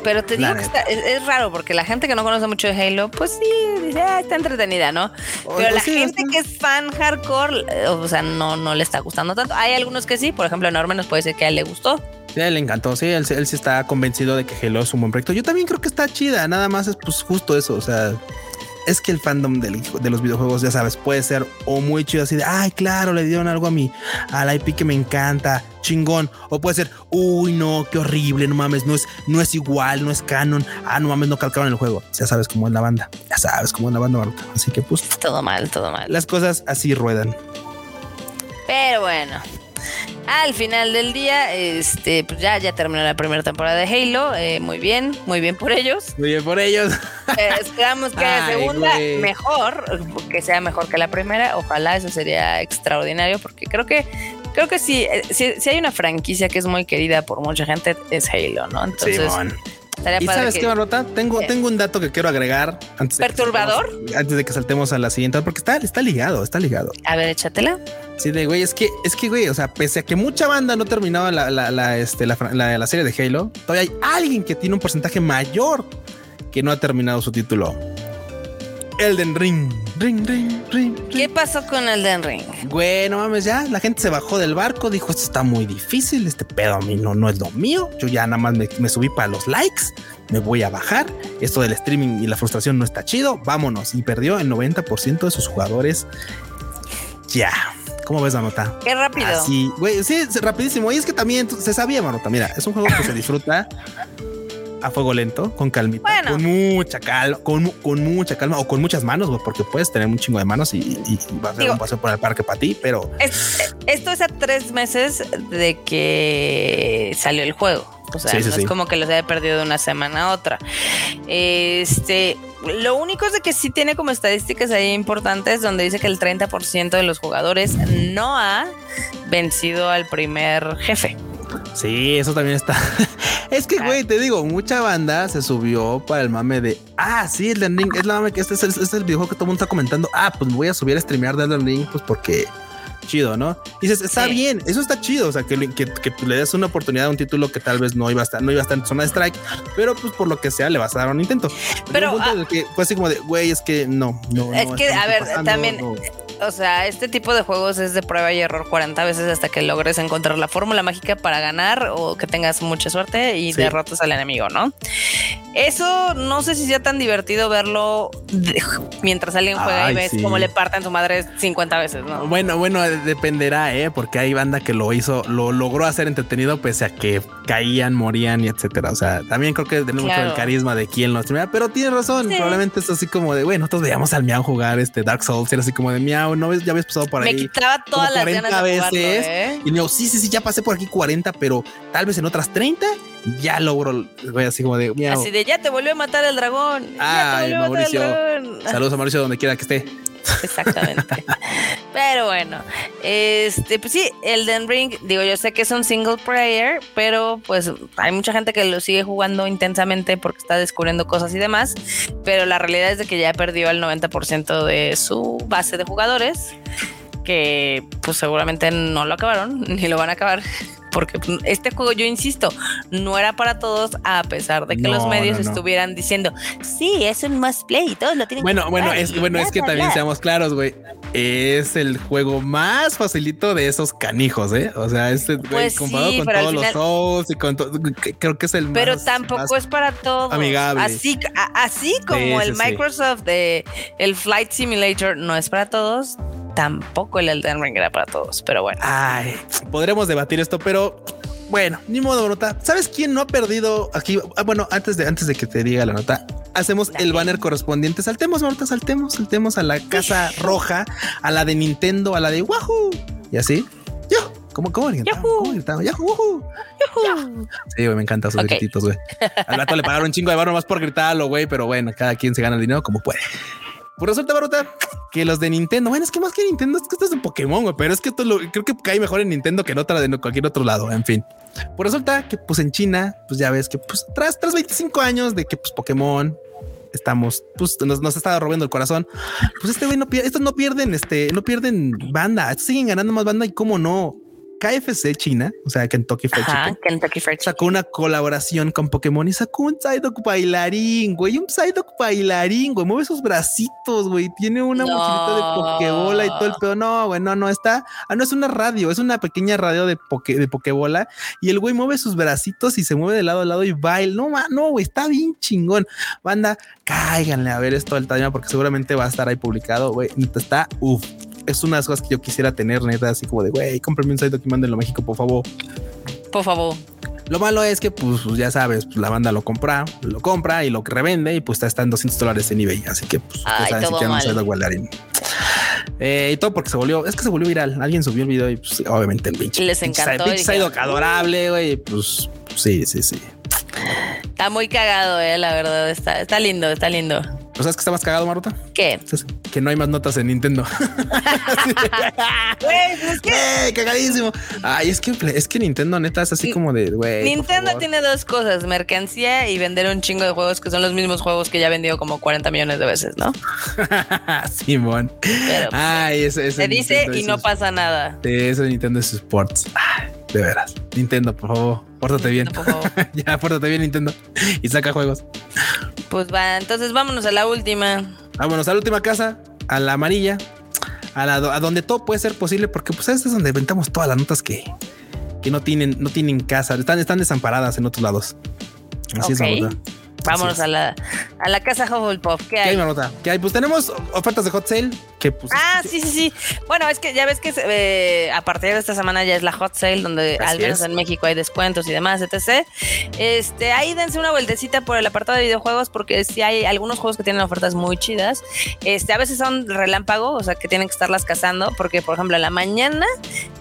Pero te digo que es, raro porque la gente que no conoce mucho de Halo, pues sí, dice, ah, está entretenida, ¿no? Pero la gente que es fan hardcore, eh, o sea, no, no le está gustando tanto. Hay algunos que sí, por ejemplo, Enorme nos puede decir que a él le gustó. Sí, le encantó, sí, él, él sí está convencido de que Halo es un buen proyecto. Yo también creo que está chida, nada más es pues justo eso, o sea, es que el fandom de los videojuegos, ya sabes, puede ser o muy chido así de, ay, claro, le dieron algo a mí, al IP que me encanta, chingón. O puede ser, uy, no, qué horrible, no mames, no es, no es igual, no es canon. Ah, no mames, no calcaron el juego. Ya sabes cómo es la banda, ya sabes cómo es la banda, Así que pues. Todo mal, todo mal. Las cosas así ruedan. Pero bueno, al final del día, este, pues ya, ya terminó la primera temporada de Halo. Eh, muy bien, muy bien por ellos. Muy bien por ellos. Eh, esperamos que la segunda mejor, que sea mejor que la primera. Ojalá eso sería extraordinario, porque creo que creo que sí, eh, si, hay una franquicia que es muy querida por mucha gente, es Halo, ¿no? Entonces, ¿Y sabes qué, Marrota? Tengo, tengo un dato que quiero agregar antes ¿Perturbador? antes de que saltemos a la siguiente, porque está, está ligado, está ligado. A ver, échatela. Sí, de güey, es que, es que, güey, o sea, pese a que mucha banda no terminaba la, la, la, este, la, la serie de Halo, todavía hay alguien que tiene un porcentaje mayor que no ha terminado su título. Elden Ring. Ring, ring, ring, ¿Qué pasó con Elden Ring? Bueno, mames, ya la gente se bajó del barco, dijo, esto está muy difícil, este pedo a mí no, no es lo mío. Yo ya nada más me, subí para los likes, me voy a bajar. Esto del streaming y la frustración no está chido, vámonos. Y perdió el 90% de sus jugadores. Ya. ¿Cómo ves la nota? Qué rápido. Sí, güey, sí, rapidísimo. Y es que también se sabía, Manota. Mira, es un juego que se disfruta a fuego lento, con calmita, con mucha calma, con, con, mucha calma o con muchas manos, porque puedes tener un chingo de manos y, y, va a ser un paseo por el parque para ti, pero esto es a tres meses de que salió el juego. O sea, no es como que los haya perdido de una semana a otra. Este, lo único es de que sí tiene como estadísticas ahí importantes donde dice que el 30% de los jugadores no ha vencido al primer jefe. Sí, eso también está. es que, güey, te digo, mucha banda se subió para el mame de, ah, sí, el Ring, es la mame que este es el, es el videojuego que todo el mundo está comentando. Ah, pues voy a subir a streamear de Elden Ring, pues porque chido, ¿no? Y dices, está bien, eso está chido, o sea, que, le des una oportunidad a un título que tal vez no iba a estar, no iba a estar en zona de strike, pero pues por lo que sea le vas a dar un intento. Pero, ah, que fue así como de, güey, es que no, no. Es que, a ver, también o sea, este tipo de juegos es de prueba y error 40 veces hasta que logres encontrar la fórmula mágica para ganar o que tengas mucha suerte y derrotas al enemigo, ¿no? Eso no sé si sea tan divertido verlo mientras alguien juega y ves cómo le parten su madre 50 veces, ¿no? Bueno, bueno, dependerá, ¿eh? Porque hay banda que lo hizo, lo logró hacer entretenido pese a que caían, morían y etcétera. O sea, también creo que tenemos mucho el carisma de quien lo streamea, pero tiene razón. Probablemente es así como de, bueno, nosotros veíamos al Miau jugar este Dark Souls, era así como de Miau, no ya habías pasado por ahí. Me quitaba todas las 40 veces. ¿eh? Y me digo, sí, sí, sí, ya pasé por aquí 40, pero tal vez en otras 30 ya logro, así como de miau. Así de ya te volvió a matar el dragón. Ay, Mauricio. Saludos a Mauricio donde quiera que esté. Exactamente. Pero bueno, este, pues sí, Elden Ring, digo, yo sé que es un single player, pero pues hay mucha gente que lo sigue jugando intensamente porque está descubriendo cosas y demás, pero la realidad es de que ya perdió el 90% de su base de jugadores, que pues seguramente no lo acabaron, ni lo van a acabar porque este juego, yo insisto, no era para todos, a pesar de que los medios estuvieran diciendo, sí, es un must play, todos lo tienen bueno, que Bueno, es, bueno, es que también seamos claros, güey. Es el juego más facilito de esos canijos, ¿eh? O sea, este, pues comparado con todos los shows y con todo, creo que es el pero tampoco es para todos. Amigable. Así, así como el Microsoft de el Flight Simulator no es para todos, tampoco el Elden Ring era para todos, pero bueno. Ay, podremos debatir esto, pero bueno, ni modo, nota. ¿Sabes quién no ha perdido aquí? Ah, bueno, antes de, antes de que te diga la nota, hacemos el banner correspondiente. Saltemos, ahorita saltemos, saltemos a la casa roja, a la de Nintendo, a la de Wahoo. Y así. Yo. ¿Cómo, cómo ¿Cómo ¡Yahoo! Sí, güey, me encantan esos grititos, güey. Al rato le pagaron un chingo de barro más por gritarlo, güey, pero bueno, cada quien se gana el dinero como puede. Pues resulta, Baruta, que los de Nintendo, bueno, es que más que Nintendo, es que esto es de Pokémon, güey, pero es que esto lo, creo que cae mejor en Nintendo que en otra de cualquier otro lado, en fin. Pues resulta que pues en China, pues ya ves que pues tras, tras 25 años de que pues Pokémon estamos, pues nos, nos está robando el corazón. Pues este güey no pierde, estos no pierden, este, no pierden banda, siguen ganando más banda y cómo no. KFC China, o sea, Kentucky Fried Chicken, Kentucky Fried sacó una colaboración con Pokémon y sacó un Psyduck bailarín, güey, un Psyduck bailarín, güey, mueve sus bracitos, güey, tiene una mochilita de Pokébola y todo el pedo. No, güey, no, no, está, ah, no es una radio, es una pequeña radio de, poke, de Pokébola y el güey mueve sus bracitos y se mueve de lado a lado y baila. No, no, güey, está bien chingón. Banda, cáiganle a ver esto del tema porque seguramente va a estar ahí publicado, güey, está, uff es una de las cosas que yo quisiera tener, neta, así como de, güey, cómprame un site que mándenlo a México, por favor. Por favor. Lo malo es que, pues, pues ya sabes, pues, la banda lo compra, lo compra y lo revende y pues está en 200 dólares en eBay. Así que, pues, Ay, saben si quieren un eh, y todo porque se volvió, es que se volvió viral. Alguien subió el video y pues obviamente el pinche. Les encantó. El pinche adorable, güey. Pues sí, sí, sí. Está muy cagado, eh, la verdad. Está, está lindo, está lindo. ¿No sabes que está más cagado, Maruta? ¿Qué? Que no hay más notas en Nintendo. Güey, ¿qué? Cagadísimo. Ay, es que, es que Nintendo neta es así como de, güey. Nintendo tiene dos cosas, mercancía y vender un chingo de juegos que son los mismos juegos que ya ha vendido como 40 millones de veces, ¿no? Simón. Pero, pues, Ay, eso, eso Se dice y no pasa nada. Sí, eso de Nintendo es Sports. de veras. Nintendo, por favor, pórtate bien. Ya, pórtate bien, Nintendo. Y saca juegos. Pues va, entonces vámonos a la última. Vámonos a la última casa, a la amarilla, a, la, a donde todo puede ser posible, porque pues es donde inventamos todas las notas que, que no tienen, no tienen casa, están, están desamparadas en otros lados. Así es, la Vámonos a la, a la casa Hufflepuff. ¿Qué hay? ¿Qué hay, Marota? ¿Qué hay? Pues tenemos ofertas de hot sale. Que pues, ah, sí, sí, sí. Bueno, es que ya ves que eh, a partir de esta semana ya es la hot sale, donde al menos en México hay descuentos y demás, etc. Este, ahí dense una vueltecita por el apartado de videojuegos, porque sí hay algunos juegos que tienen ofertas muy chidas. Este, a veces son relámpago, o sea que tienen que estarlas cazando, porque por ejemplo, en la mañana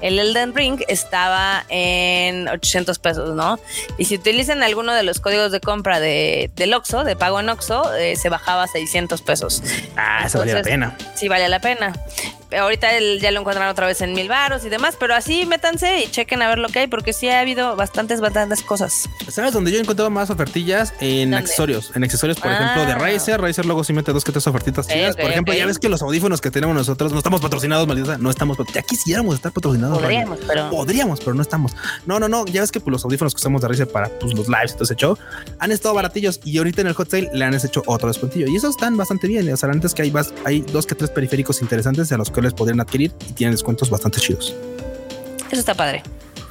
el Elden Ring estaba en 800 pesos, ¿no? Y si utilizan alguno de los códigos de compra de del Oxxo, de pago en Oxxo, eh, se bajaba a 600 pesos. Ah, eso vale la pena. Sí, vale la pena ahorita ya lo encuentran otra vez en mil baros y demás, pero así métanse y chequen a ver lo que hay, porque sí ha habido bastantes, bastantes cosas. ¿Sabes dónde yo he encontrado más ofertillas? En accesorios. En accesorios, por ejemplo, de ah. Razer. Razer luego sí mete dos que tres ofertitas chidas. por ejemplo, ya ves que los audífonos que tenemos nosotros no estamos patrocinados, maldita. No estamos, ya quisiéramos estar patrocinados. Podríamos, pero. Podríamos, pero no estamos. No, no, no. Ya ves que pues, los audífonos que usamos de Razer para pues, los lives y todo ese show han estado baratillos y ahorita en el hot sale le han hecho otro descuentillo. Y esos están bastante bien. O sea, antes que hay, hay dos que tres periféricos interesantes a los que les podrían adquirir y tienen descuentos bastante chidos. Eso está padre.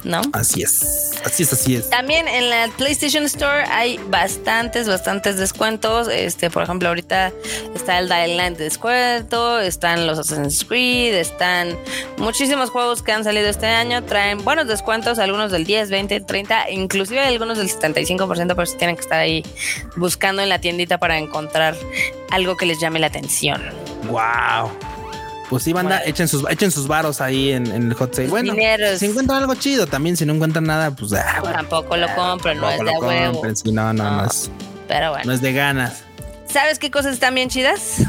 ¿no? Así es, así es, así es. También en la PlayStation Store hay bastantes, bastantes descuentos. Este, por ejemplo, ahorita está el Dying Line de descuento, están los Assassin's Creed, están muchísimos juegos que han salido este año, traen buenos descuentos, algunos del 10, 20, 30, inclusive algunos del 75%, pero si tienen que estar ahí buscando en la tiendita para encontrar algo que les llame la atención. Wow pues sí, banda, echen sus echen sus varos ahí en, el hot sale. Bueno, si encuentran algo chido también, si no encuentran nada, pues ah, tampoco lo compren, no es de huevo. no, no, no, es. Pero bueno. No es de ganas. ¿Sabes qué cosas están bien chidas?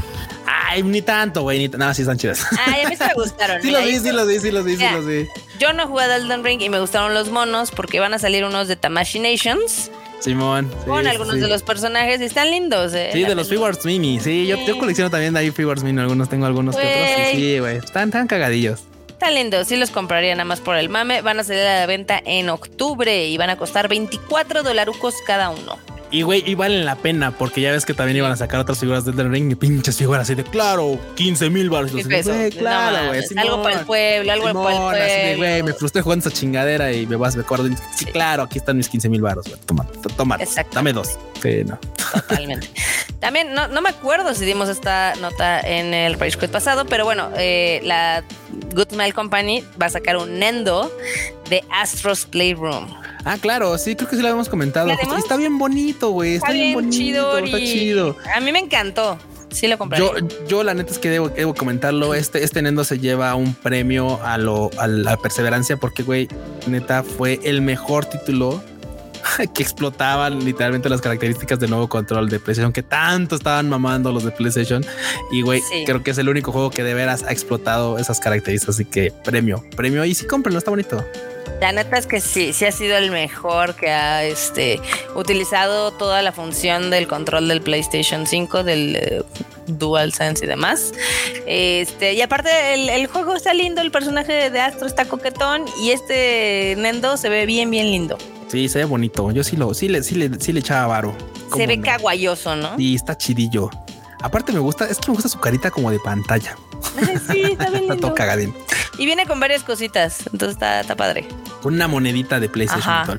Ay, ni tanto, güey. Ni no, sí están chidas. Ay, a mí sí me gustaron. sí, ¿eh? lo Ahí vi, sí, lo vi, sí, lo vi, sí, Mira, lo vi. Yo no jugué a Elden Ring y me gustaron los monos porque van a salir unos de Tamashi Nations Simón. sí, con algunos sí. de los personajes y están lindos. ¿eh? Sí, de los. Figures Mini. Sí, yo, colecciono también de ahí Figures Mini. Algunos tengo algunos que otros. Sí, güey. Están tan cagadillos. Están lindos, sí los compraría nada más por el mame. Van a salir a la venta en octubre y van a costar 24 dolarucos cada uno. Y güey, y valen la pena porque ya ves que también iban a sacar otras figuras del Elden Ring y pinches figuras así de claro, 15 mil baros. Claro, güey. algo para el pueblo, algo para el Simón, pueblo. así de, güey, me frustré jugando esa chingadera y me vas, me acuerdo. Sí, claro, aquí están mis 15 mil baros, güey. Toma, toma. Exacto. Dame dos. Sí, no. Totalmente. También no, no me acuerdo si dimos esta nota en el Rage Quit pasado, pero bueno, eh, la Good Smile Company va a sacar un Nendo de Astros Playroom. Ah, claro, sí, creo que sí lo habíamos comentado. Está bien bonito, güey. Está, Está bien bonito, chido. está chido. A mí me encantó. Sí lo compré. Yo, yo la neta es que debo, debo comentarlo. Este, este Nendo se lleva un premio a lo, a la perseverancia porque, güey, neta fue el mejor título que explotaban literalmente las características del nuevo control de PlayStation que tanto estaban mamando los de PlayStation. Y, güey, Sí. creo que es el único juego que de veras ha explotado esas características. Así que premio, premio. Y sí, cómprenlo, está bonito. La neta es que sí, sí ha sido el mejor que ha este, utilizado toda la función del control del PlayStation 5, del eh, DualSense y demás. Este, y aparte el, el juego está lindo, el personaje de Astro está coquetón y este Nendo se ve bien, bien lindo. Sí, se ve bonito. Yo sí lo, sí le, sí le, sí le echaba varo. Se ¿Cómo ve no? caguayoso, ¿no? Y está chidillo. Aparte me gusta, es que me gusta su carita como de pantalla. sí, está bien Está lindo. todo cagadín. Y viene con varias cositas, entonces está, está padre. Con una monedita de PlayStation Ajá.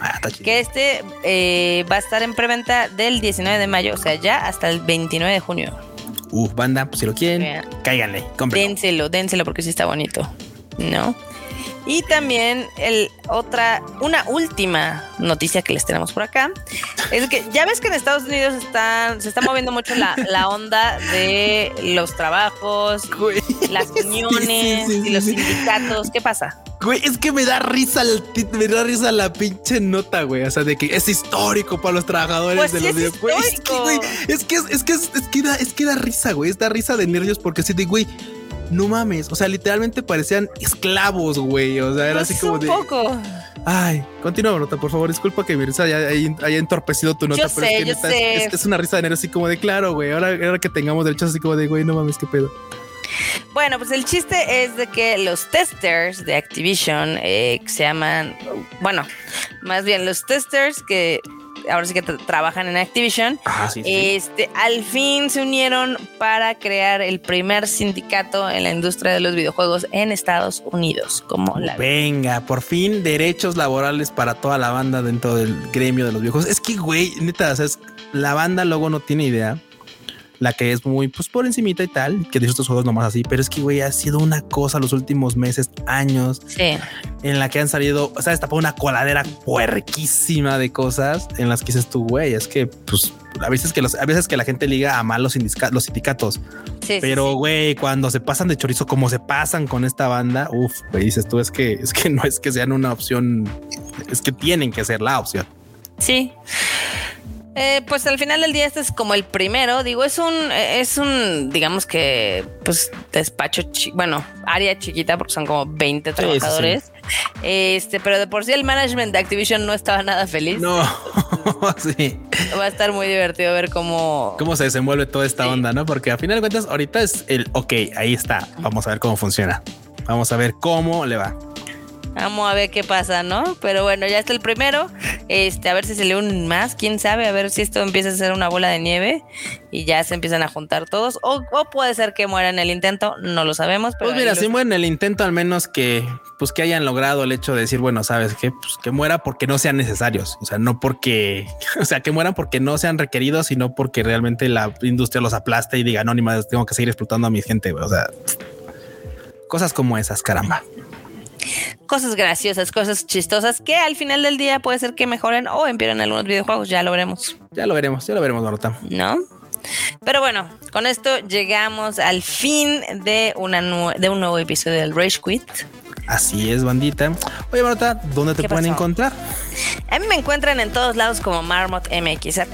Ah, está chido. Que este eh, va a estar en preventa del 19 de mayo, o sea, ya hasta el 29 de junio. Uf, banda, pues si lo quieren, Vean. cáiganle, cómprenlo. Dénselo, dénselo porque sí está bonito. ¿No? Y también el otra, una última noticia que les tenemos por acá es que ya ves que en Estados Unidos están, se está moviendo mucho la, la onda de los trabajos, las sí, uniones sí, sí, y los sí. sindicatos. ¿Qué pasa? Güey, es que me da risa el me da risa la pinche nota, güey. O sea, de que es histórico para los trabajadores Pues de sí los videojuegos. Es que, güey, es que es, es que es, es que da, es que da risa, güey. Es da risa de nervios porque así de, güey, no mames. O sea, literalmente parecían esclavos, güey. O sea, era Pues así como un de. poco. Ay, continúa, nota, por favor. Disculpa que mi risa haya, haya- entorpecido tu nota, Yo pero sé, es que yo neta, sé. Es, es- es una risa de nervios así como de claro, güey. Ahora, ahora que tengamos derechos así como de, güey, no mames, qué pedo. Bueno, pues el chiste es de que los testers de Activision eh, se llaman, bueno, más bien los testers que ahora sí que tra- trabajan en Activision, Ah, sí, este, al fin se unieron para crear el primer sindicato en la industria de los videojuegos en Estados Unidos, como la Venga, por fin derechos laborales para toda la banda dentro del gremio de los viejos. Es que, güey, neta, o sea, es- la banda luego no tiene idea. La que es muy, pues, por encimita y tal, que de estos juegos nomás así. Pero es que, güey, ha sido una cosa los últimos meses, años, Sí, en la que han salido, o sea, destapado una coladera puerquísima de cosas en las que dices tú, güey, es que, pues, a veces que los, a veces que la gente liga a mal los, los sindicatos. sí, sí, Pero, sí. güey, cuando se pasan de chorizo como se pasan con esta banda, uff, güey, dices tú, es que, es que no es que sean una opción, es que tienen que ser la opción. Sí. Eh, pues al final del día este es como el primero, digo, es un, eh, es un, digamos que, pues despacho, chi- bueno, área chiquita porque son como 20 Sí, sí, trabajadores. Este, pero de por sí el management de Activision no estaba nada feliz. No, sí. Va a estar muy divertido ver cómo... Cómo se desenvuelve toda esta onda, ¿no? Porque a final de cuentas, ahorita es el, ok, ahí está, vamos a ver cómo funciona. Vamos a ver cómo le va. Vamos a ver qué pasa, ¿no? Pero bueno, ya está el primero. Este, a ver si se le unen más, quién sabe, a ver si esto empieza a ser una bola de nieve y ya se empiezan a juntar todos. O, o puede ser que mueran en el intento, no lo sabemos. Pero Pues mira, ahí si los- mueren el intento, al menos que, pues que hayan logrado el hecho de decir, bueno, sabes qué, pues que muera porque no sean necesarios. O sea, no porque, o sea, que mueran porque no sean requeridos, sino porque realmente la industria los aplaste y diga, no, ni más, tengo que seguir explotando a mi gente. güey". O sea, cosas como esas, caramba. Cosas graciosas, cosas chistosas que al final del día puede ser que mejoren o empeoren algunos videojuegos, ya lo veremos, Ya lo veremos, ya lo veremos, Marota. ¿no? Pero bueno, con esto llegamos al fin de, una de un nuevo episodio del Rage Quit. Así es, bandita. Oye, Marota, ¿dónde te ¿Qué pueden pasó? encontrar? A mí me encuentran en todos lados como Marmot MX. A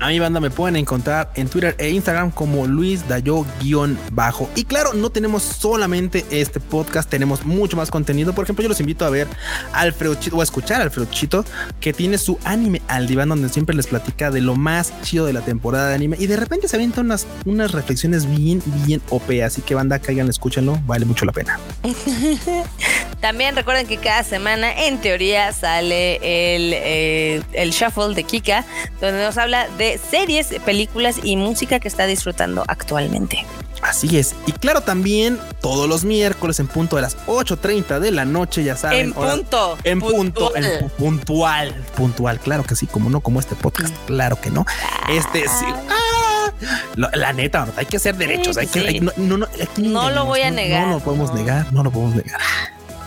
A mi banda me pueden encontrar en Twitter e Instagram como Luis Dayo-bajo. Y claro, no tenemos solamente este podcast, tenemos mucho más contenido. Por ejemplo, yo los invito a ver Alfredo Chito o a escuchar a Alfredo Chito, que tiene su anime al diván, donde siempre les platica de lo más chido de la temporada de anime. Y de repente se avientan unas, unas reflexiones bien, bien OP. Así que banda, caigan, escúchenlo, vale mucho la pena. También recuerden que cada semana, en teoría, sale el, eh, el shuffle de Kika, donde nos habla de series, películas y música que está disfrutando actualmente. Así es. Y claro, también todos los miércoles en punto de las 8.30 de la noche, ya saben. En punto. En punto. En puntual. Puntual. Claro que sí, como no, como este podcast. Claro que no. Este sí. Ah, la, neta, hay que hacer derechos. hay que, no, no, no lo voy a negar. No lo podemos negar. No lo podemos negar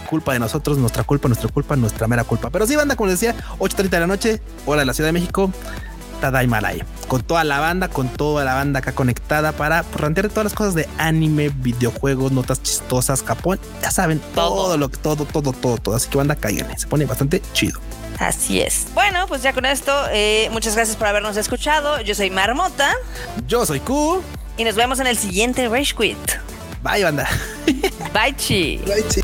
culpa de nosotros, nuestra culpa, nuestra culpa, nuestra mera culpa. Pero sí, banda, como les decía, 8.30 de la noche, hora de la Ciudad de México. Tadaimaray. Con toda la banda, con toda la banda acá conectada para rantear todas las cosas de anime, videojuegos, notas chistosas, capón. Ya saben, todo, lo que, todo, todo, todo, todo. Así que banda, caigan. Se pone bastante chido. Así es. Bueno, pues ya con esto, eh, muchas gracias por habernos escuchado. Yo soy Marmota. Yo soy Q. Y nos vemos en el siguiente Rage Quit. Bye, banda. Bye, chi. Bye, chi.